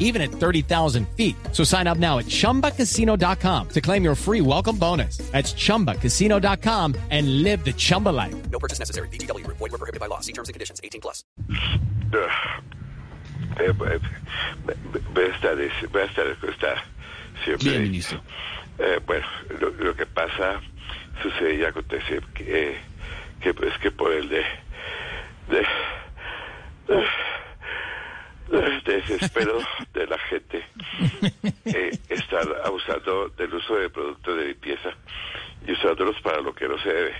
even at 30,000 feet. So sign up now at chumbacasino.com to claim your free welcome bonus. That's chumbacasino.com and live the Chumba life. No purchase necessary. BGW. Void were prohibited by law. See terms and conditions. 18 plus. Eh, eh, buenas tardes, buenas tardes, ¿cómo está? Siempre. Bien, ministro. Eh, bueno, lo, lo que pasa, sucede y acontece que, eh, que es que por el de, de, uso de productos de limpieza y usándolos para lo que no se debe.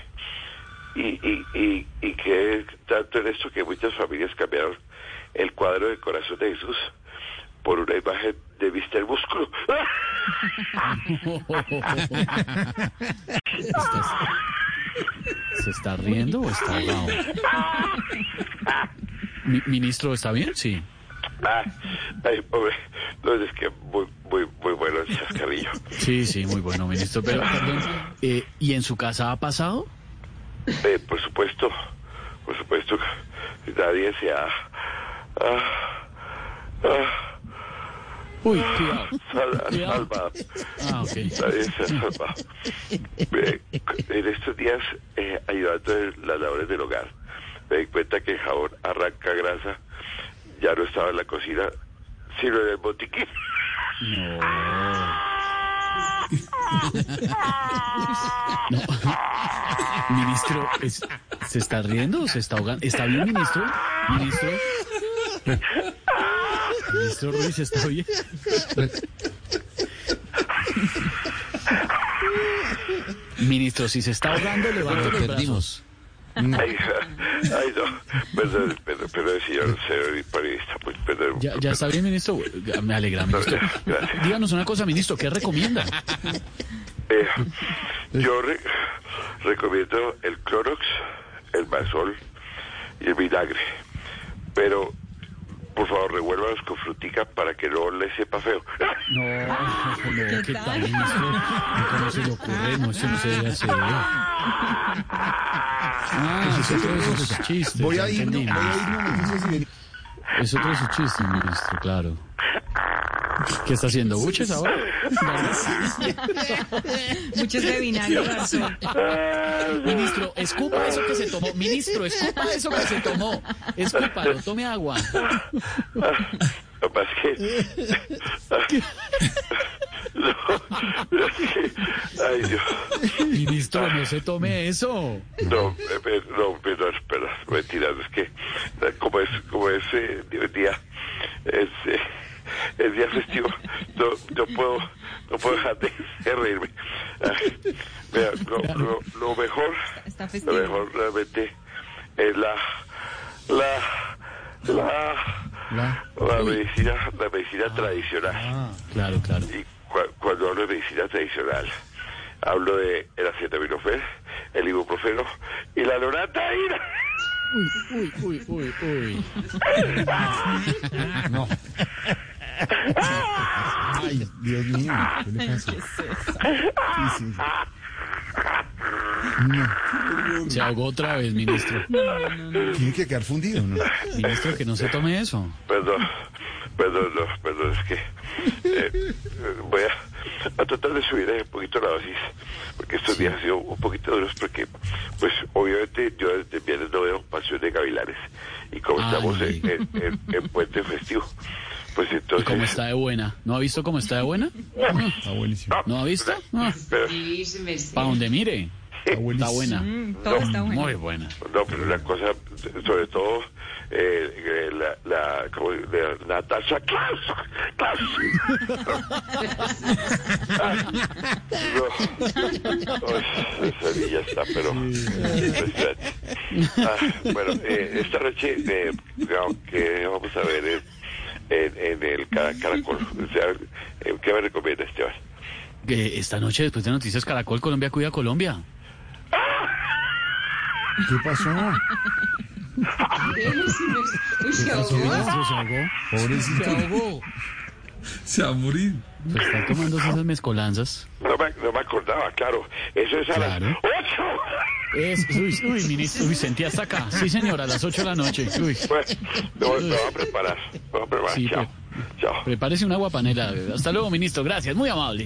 Y, y, y, y que tanto en esto que muchas familias cambiaron el cuadro del corazón de Jesús por una imagen de Mr. Músculo. ¿Se está riendo o está? Mi- ministro, ¿está bien? Sí. Ah, ay, pobre. No, es que muy, muy, muy bueno el chascarrillo. Sí, sí, muy bueno, ministro. Pero, perdón, eh, ¿y en su casa ha pasado? Eh, por supuesto, por supuesto, nadie se ha... ah, ah, Uy, cuidado. sal- Cuidado. salvado. Ah, ok. Nadie se ha salvado. Eh, en estos días, eh, ayudando en las labores del hogar, me di cuenta que el jabón arranca grasa, ya no estaba en la cocina, sino en el botiquín. Ministro, es- ¿se está riendo o se está ahogando? ¿Está bien, ministro? Ministro. Ministro Ruiz, ¿está bien? Ministro, si se está ahogando, levante los brazos. Ay, ay, no, perdón, perdón, perdón, señor, señor periodista, pues, perdón. ¿Ya, ya está bien, ministro? Me alegra, ministro. Gracias. Díganos una cosa, ministro, ¿qué recomienda? Eh, yo re- recomiendo el Clorox, el Basol y el vinagre. Pero, por favor, revuélvalos con frutica para que no le sepa feo. No, no, ¿qué tal, ministro? ¿Cómo se le ocurre? No, eso no se debe hacer. Ah, es otro de sus chistes. Voy a ir, voy a ir ven- Es otro de sus chistes, ministro, claro. ¿Qué está haciendo? ¿Buches ahora? Muchos de vinagre. Ministro, escupa eso que se tomó. Ministro, escupa eso que se tomó. Escúpalo, tome agua. Lo que pasa es que... No, es que... Ay, Dios. Ministro, no se tome eso. No, eh, no, perdón, perdón, mentira, es que como es, como es eh, día, es, eh, es día festivo, no, no puedo, no puedo dejar de, de reírme. Vea, lo, lo, lo mejor, lo mejor realmente es la, la, la, La- la medicina, la medicina tradicional. Ah, claro, claro. Y cua- cuando hablo de medicina tradicional, hablo de el acetaminofén, el ibuprofeno y la loratadina. Uy, uy, uy, uy. No. Ay, Dios mío. ¿Qué le pasa? Sí, sí, sí. Se ahogó otra vez, ministro. Tiene que quedar fundido, ¿no? Ministro, que no se tome eso. Perdón, perdón, no, perdón, es que eh, voy a, a tratar de subir un poquito la dosis, porque estos días han sido un poquito duros, porque, pues, obviamente yo desde viernes no veo pasión de gavilanes, y como Ay. estamos en, en, en- en puente festivo, pues ¿Y entonces... cómo está de buena? ¿No ha visto cómo está de buena? Está buenísimo. ¿No ha visto? Ah, Pero, Para donde mire. Está Está buena. Mm, todo está bueno. Muy buena. No, pero una cosa, sobre todo, eh, eh, la, la, como, la, Natasha Klaus, Klaus. no, Ay, esa niña está, pero. Ah, bueno, eh, esta noche, eh, que vamos a ver en, en, el Cara- Caracol, o sea, eh, ¿qué me recomienda Esteban? Esta noche, después de Noticias Caracol, Colombia cuida a Colombia. ¿Qué pasó? Ministro, se ahogó. Se Pobrecito, ahogó. Se va a morir. Pues está tomando esas mezcolanzas. No me, no me acordaba, claro. Eso es a Claro. las ocho. Es, uy, uy, ministro, uy, sentí hasta acá. Sí, señora, a las 8 de la noche. Uy, Bueno, no, me voy a preparar. Me voy a preparar. Sí, Chao. Chao. prepárese una guapanela. Hasta luego, ministro. Gracias, muy amable.